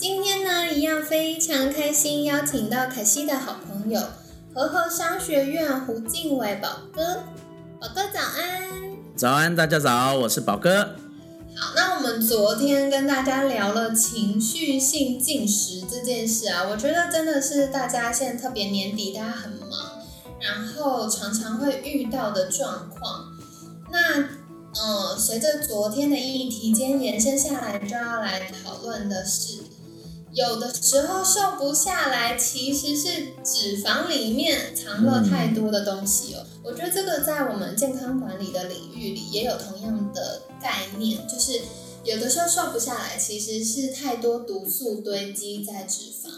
今天呢，一样非常开心，邀请到凯西的好朋友和和商学院胡敬伟宝哥。宝哥早安！早安，大家早，我是宝哥。好，那我们昨天跟大家聊了情绪性进食这件事啊，我觉得真的是大家现在特别年底，大家很忙，然后常常会遇到的状况。那嗯，随着昨天的议题，今天延伸下来，就要来讨论的是，有的时候瘦不下来，其实是脂肪里面藏了太多的东西哦。我觉得这个在我们健康管理的领域里也有同样的概念，就是有的时候瘦不下来，其实是太多毒素堆积在脂肪，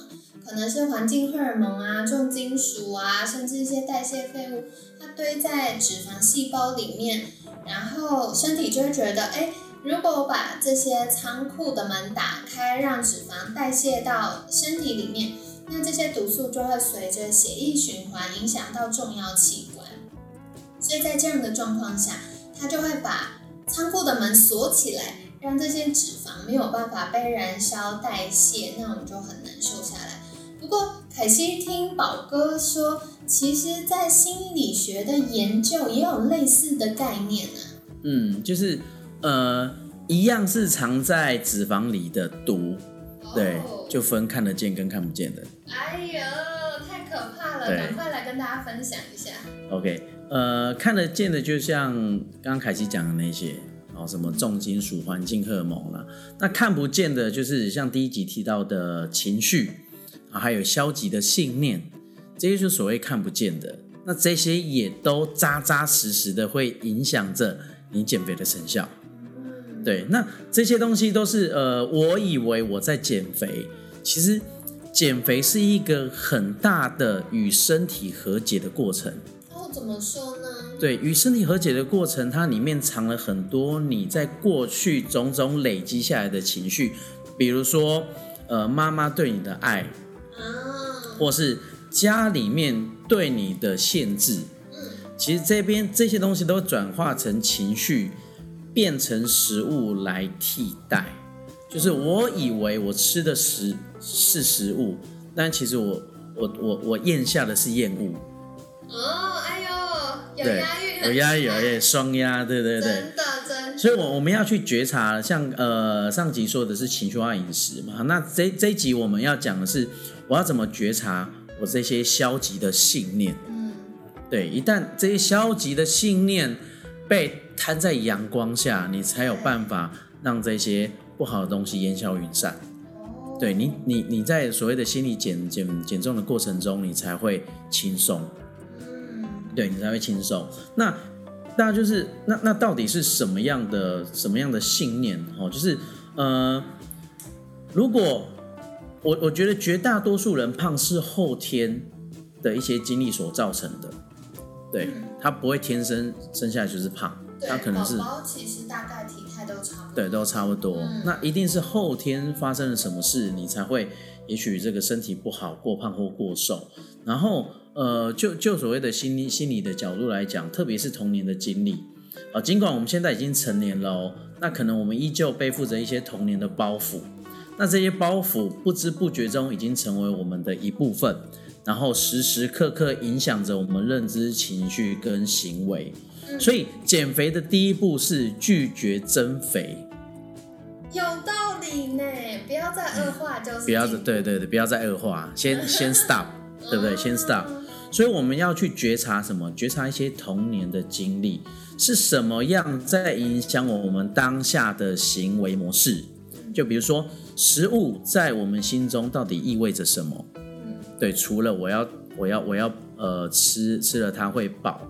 可能是环境荷尔蒙啊、重金属啊，甚至一些代谢废物，它堆在脂肪细胞里面，然后身体就会觉得，哎，如果我把这些仓库的门打开，让脂肪代谢到身体里面，那这些毒素就会随着血液循环影响到重要器官。所以在这样的状况下，它就会把仓库的门锁起来，让这些脂肪没有办法被燃烧代谢，那我们就很难瘦下来。不过凯西听宝哥说，其实在心理学的研究也有类似的概念呢。嗯，就是呃，一样是藏在脂肪里的毒，对，就分看得见跟看不见的。哎呦，太可怕了！赶快来跟大家分享一下。OK。呃，看得见的就像刚刚凯西讲的那些，哦，什么重金属、环境荷尔蒙啦。那看不见的，就是像第一集提到的情绪啊，还有消极的信念，这些就所谓看不见的。那这些也都扎扎实实的会影响着你减肥的成效。对，那这些东西都是呃，我以为我在减肥，其实减肥是一个很大的与身体和解的过程。怎么说呢？对，与身体和解的过程，它里面藏了很多你在过去种种累积下来的情绪，比如说，呃，妈妈对你的爱，啊，或是家里面对你的限制，嗯，其实这边这些东西都转化成情绪，变成食物来替代。就是我以为我吃的食是食物，但其实我我我我咽下的是厌恶。哦，哎呦。有押韵，有押韵，有点双押，对对对，真的真。所以，我我们要去觉察，像呃上集说的是情绪化饮食嘛，那这这一集我们要讲的是，我要怎么觉察我这些消极的信念。嗯，对，一旦这些消极的信念被摊在阳光下，你才有办法让这些不好的东西烟消云散。对你你你在所谓的心理减减减重的过程中，你才会轻松。对你才会轻松。那那就是那那到底是什么样的什么样的信念？哦，就是呃，如果我我觉得绝大多数人胖是后天的一些经历所造成的，对他不会天生生下来就是胖，他可能是宝宝其实大概体态都差不多，对，都差不多。那一定是后天发生了什么事，你才会也许这个身体不好，过胖或过瘦，然后。呃，就就所谓的心理心理的角度来讲，特别是童年的经历啊，尽管我们现在已经成年了哦，那可能我们依旧背负着一些童年的包袱，那这些包袱不知不觉中已经成为我们的一部分，然后时时刻刻影响着我们认知、情绪跟行为。所以减肥的第一步是拒绝增肥，有道理呢，不要再恶化就是，不要再对对对，不要再恶化，先 先 stop，对不对？先 stop。所以我们要去觉察什么？觉察一些童年的经历是什么样在影响我们当下的行为模式。就比如说，食物在我们心中到底意味着什么？对，除了我要我要我要呃吃吃了它会饱，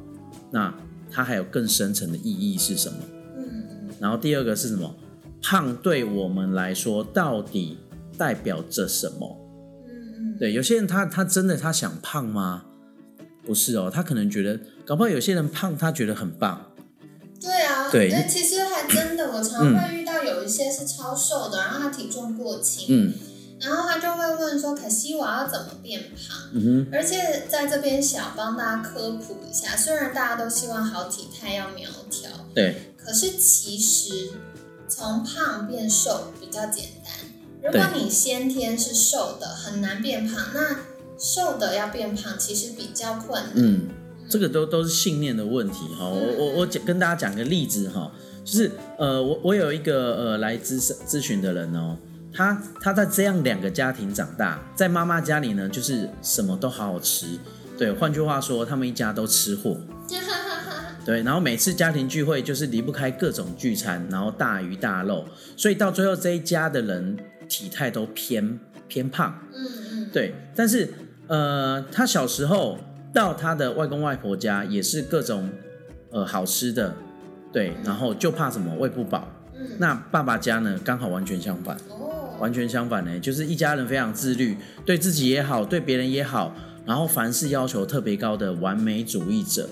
那它还有更深层的意义是什么？嗯然后第二个是什么？胖对我们来说到底？代表着什么？嗯嗯，对，有些人他他真的他想胖吗？不是哦，他可能觉得，搞不好有些人胖，他觉得很棒。对啊，对但其实还真的，我常会遇到有一些是超瘦的，然后他体重过轻，嗯然后他就会问说：“可惜我要怎么变胖？”嗯而且在这边想帮大家科普一下，虽然大家都希望好体态要苗条，哼，对，可是其实从胖变瘦比较简单。如果你先天是瘦的，很难变胖，那瘦的要变胖其实比较困难。嗯，这个都都是信念的问题哈。我嗯我我讲跟大家讲个例子哈，就是呃，我我有一个呃来咨咨询的人哦，他他在这样两个家庭长大，在妈妈家里呢，就是什么都好好吃，对，换句话说，他们一家都吃货。对，然后每次家庭聚会就是离不开各种聚餐，然后大鱼大肉，所以到最后这一家的人体态都偏偏胖。嗯嗯，对，但是呃，他小时候到他的外公外婆家也是各种呃好吃的，对，然后就怕什么胃不饱。嗯。那爸爸家呢，刚好完全相反，哦，完全相反呢，就是一家人非常自律，对自己也好，对别人也好，然后凡事要求特别高的完美主义者，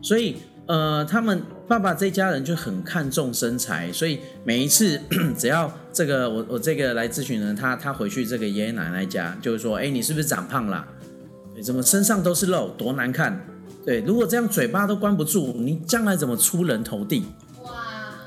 所以。呃，他们爸爸这家人就很看重身材，所以每一次 只要这个我我这个来咨询人，他他回去这个爷爷奶奶家，就是说，哎，你是不是长胖啦？对，怎么身上都是肉，多难看？对，如果这样嘴巴都关不住，你将来怎么出人头地？哇，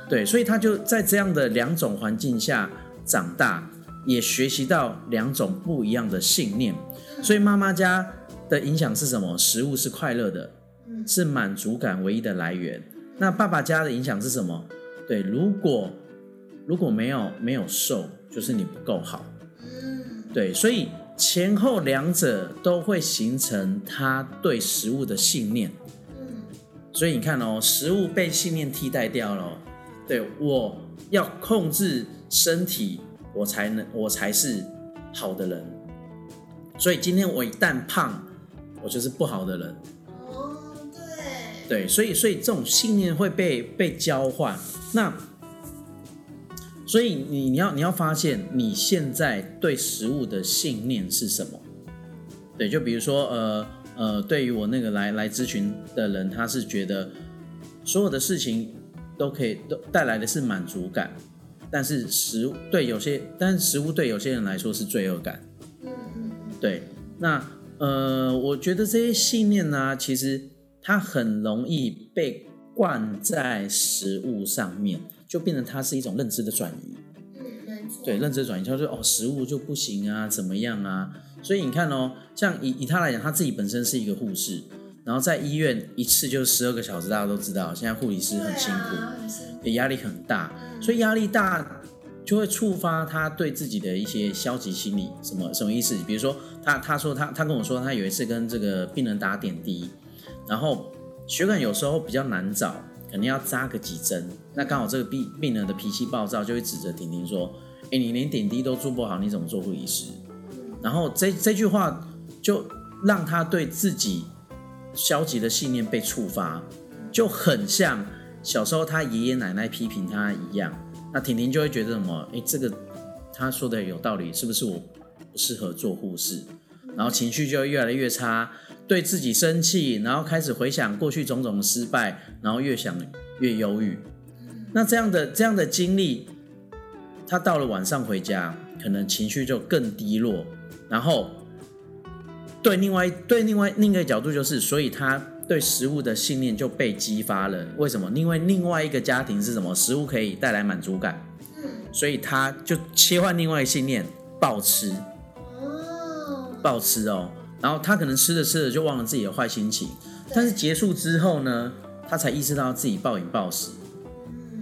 对，所以他就在这样的两种环境下长大，也学习到两种不一样的信念。所以妈妈家的影响是什么？食物是快乐的，嗯是满足感唯一的来源。那爸爸家的影响是什么？对，如果如果没有没有瘦，就是你不够好。嗯对，所以前后两者都会形成他对食物的信念。嗯所以你看哦，食物被信念替代掉了哦。对，我要控制身体，我才能，我才是好的人。所以今天我一旦胖，我就是不好的人。哦，对，对，所以所以这种信念会被被交换。那所以你你要你要发现你现在对食物的信念是什么？对，就比如说呃呃，对于我那个来来咨询的人，他是觉得所有的事情都可以都带来的是满足感，但是食物对有些，但是食物对有些人来说是罪恶感。嗯嗯对，那呃，我觉得这些信念呢、其实它很容易被灌在食物上面，就变成它是一种认知的转移。嗯对，认知的转移，他说哦，食物就不行啊，怎么样啊？所以你看哦，像以以他来讲，他自己本身是一个护士，然后在医院一次就是十二个小时，大家都知道，现在护理师很辛苦，也压力很大，嗯所以压力大就会触发他对自己的一些消极心理。什么什么意思？比如说他他说他他跟我说，他有一次跟这个病人打点滴，然后血管有时候比较难找，可能要扎个几针。那刚好这个病病人的脾气暴躁，就会指责婷婷说：“哎，你连点滴都做不好，你怎么做护理师？”然后这这句话就让他对自己消极的信念被触发，就很像小时候他爷爷奶奶批评他一样。那婷婷就会觉得什么？诶，这个他说的有道理，是不是我不适合做护士？然后情绪就会越来越差，对自己生气，然后开始回想过去种种的失败，然后越想越忧郁。那这样的这样的经历，他到了晚上回家，可能情绪就更低落，然后对另外对另外另一个角度就是，所以他对食物的信念就被激发了。为什么？因为另外一个家庭是什么？食物可以带来满足感，嗯所以他就切换另外一个信念，暴吃，哦，暴吃哦。然后他可能吃着吃着就忘了自己的坏心情，但是结束之后呢，他才意识到自己暴饮暴食，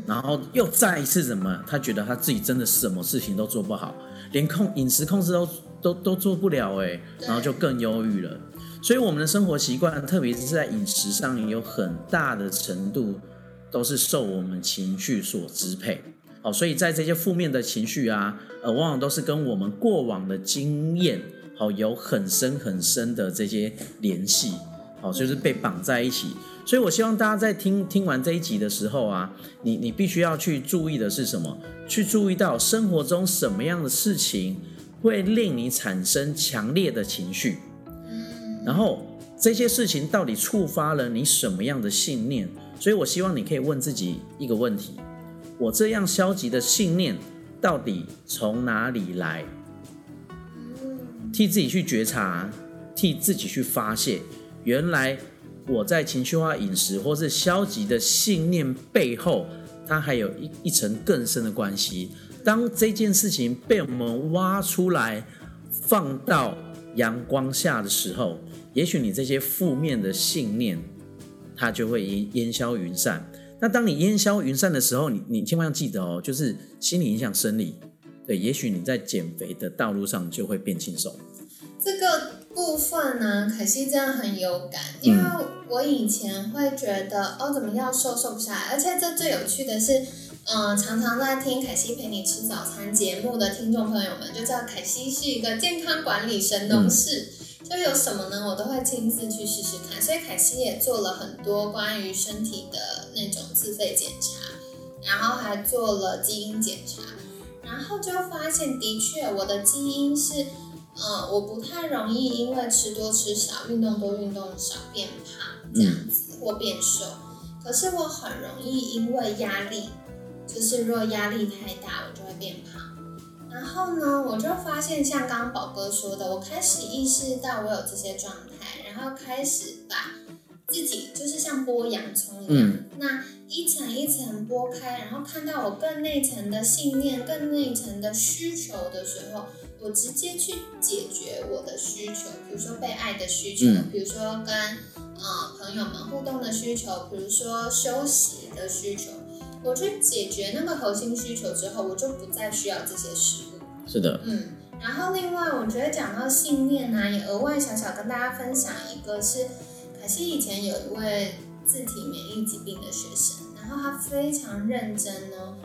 然后又再一次怎么？他觉得他自己真的什么事情都做不好，连控饮食控制都都都做不了哎，对然后就更忧郁了。所以我们的生活习惯，特别是在饮食上，有很大的程度都是受我们情绪所支配。好，所以在这些负面的情绪啊，呃，往往都是跟我们过往的经验，好有很深很深的这些联系，好，就是被绑在一起。所以我希望大家在听听完这一集的时候啊，你你必须要去注意的是什么？去注意到生活中什么样的事情会令你产生强烈的情绪。嗯，然后这些事情到底触发了你什么样的信念？所以我希望你可以问自己一个问题：我这样消极的信念到底从哪里来？嗯替自己去觉察，替自己去发泄，原来我在情绪化饮食或是消极的信念背后，它还有一一层更深的关系。当这件事情被我们挖出来，放到阳光下的时候，也许你这些负面的信念，它就会烟烟消云散。那当你烟消云散的时候，你你千万要记得哦，就是心理影响生理。对，也许你在减肥的道路上就会变轻松。这个部分呢，可惜真的很有感，因为我以前会觉得哦，怎么要瘦瘦不下来，而且这最有趣的是，嗯、常常在听凯西陪你吃早餐节目的听众朋友们就知道，凯西是一个健康管理神农氏。就有什么呢，我都会亲自去试试看，所以凯西也做了很多关于身体的那种自费检查，然后还做了基因检查，然后就发现的确我的基因是，呃，我不太容易因为吃多吃少、运动多运动少变胖这样子、或变瘦，可是我很容易因为压力，就是若压力太大，我就会变胖。然后呢，我就发现像刚刚宝哥说的，我开始意识到我有这些状态，然后开始把自己就是像剥洋葱一样，嗯那一层一层剥开，然后看到我更内层的信念、更内层的需求的时候，我直接去解决我的需求，比如说被爱的需求，嗯比如说跟呃朋友们互动的需求，比如说休息的需求。我去解决那个核心需求之后，我就不再需要这些食物。是的，嗯，然后另外我觉得讲到信念呢、也额外小小跟大家分享一个是，凯西以前有一位自体免疫疾病的学生，然后他非常认真哦，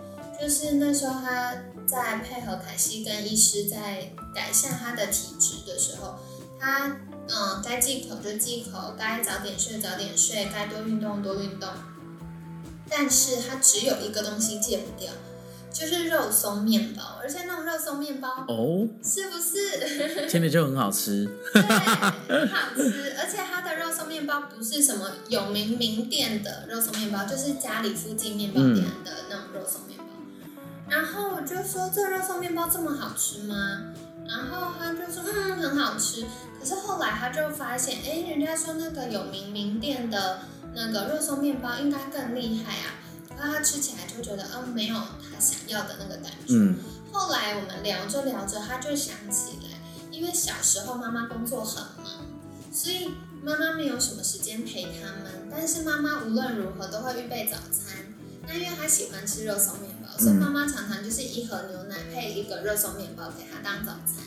就是那时候他在配合凯西跟医师在改善他的体质的时候，他嗯该忌口就忌口，该早点睡早点睡，该多运动多运动，但是他只有一个东西戒不掉。就是肉松面包，而且那种肉松面包哦，是不是？听着就很好吃。对，很好吃，而且它的肉松面包不是什么有名名店的肉松面包，就是家里附近面包店的那种肉松面包。然后我就说这肉松面包这么好吃吗？然后他就说嗯很好吃。可是后来他就发现，哎，人家说那个有名名店的那个肉松面包应该更厉害啊。然后他吃起来就觉得，嗯，没有他想要的那个感觉。嗯后来我们聊着聊着，他就想起来，因为小时候妈妈工作很忙，所以妈妈没有什么时间陪他们。但是妈妈无论如何都会预备早餐。那因为他喜欢吃肉松面包，所以妈妈常常就是一盒牛奶配一个肉松面包给他当早餐。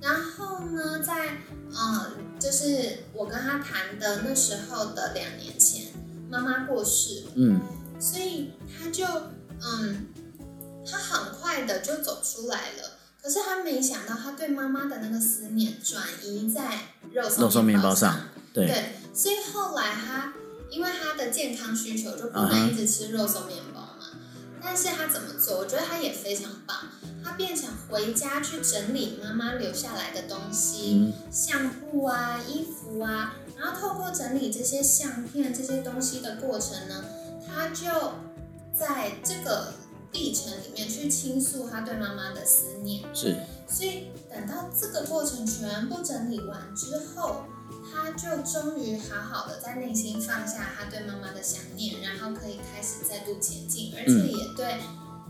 然后呢，在呃，就是我跟他谈的那时候的两年前，妈妈过世了。嗯所以他就嗯，他很快的就走出来了。可是他没想到，他对妈妈的那个思念转移在肉松肉松面包上上。对对，所以后来他因为他的健康需求就不能一直吃肉松面包嘛。但是他怎么做？我觉得他也非常棒。他变成回家去整理妈妈留下来的东西，嗯相簿啊、衣服啊，然后透过整理这些相片、这些东西的过程呢，他就在这个历程里面去倾诉他对妈妈的思念。是所以等到这个过程全部整理完之后，他就终于好好的在内心放下他对妈妈的想念，然后可以开始再度前进，而且也对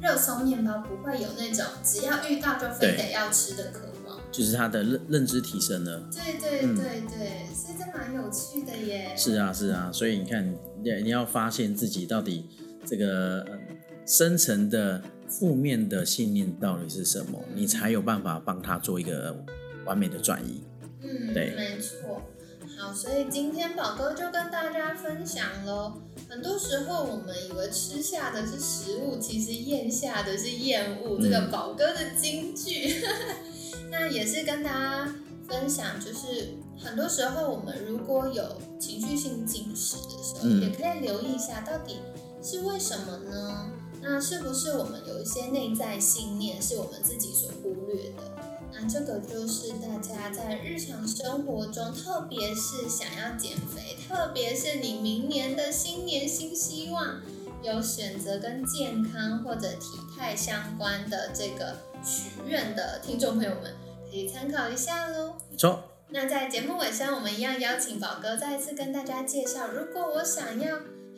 热松面包不会有那种只要遇到就非得要吃的渴望。就是他的认认知提升了。对对嗯对对，所以这蛮有趣的耶。是啊，是啊，所以你看，你你要发现自己到底这个、呃、深层的负面的信念到底是什么，你才有办法帮他做一个完美的转移。嗯，对没错。好，所以今天宝哥就跟大家分享喽。很多时候我们以为吃下的是食物，其实咽下的是厌恶。这个嗯宝哥的金句，那也是跟大家分享，就是很多时候我们如果有情绪性进食的时候，嗯也可以留意一下，到底是为什么呢？那是不是我们有一些内在信念是我们自己所忽略的？那这个就是大家在日常生活中，特别是想要减肥，特别是你明年的新年新希望，有选择跟健康或者体态相关的这个许愿的听众朋友们，可以参考一下喽。没错。那在节目尾声，我们一样邀请宝哥再一次跟大家介绍，如果我想要。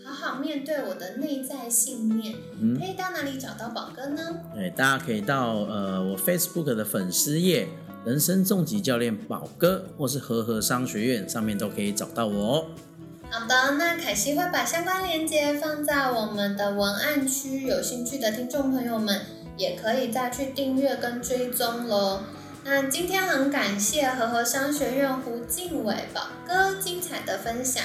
好好面对我的内在信念，可以到哪里找到宝哥呢？对，大家可以到呃我 Facebook 的粉丝页“人生重疾教练宝哥”或是和和商学院上面都可以找到我哦。好的，那凯西会把相关链接放在我们的文案区，有兴趣的听众朋友们也可以再去订阅跟追踪喽。那今天很感谢和和商学院胡静伟宝哥精彩的分享。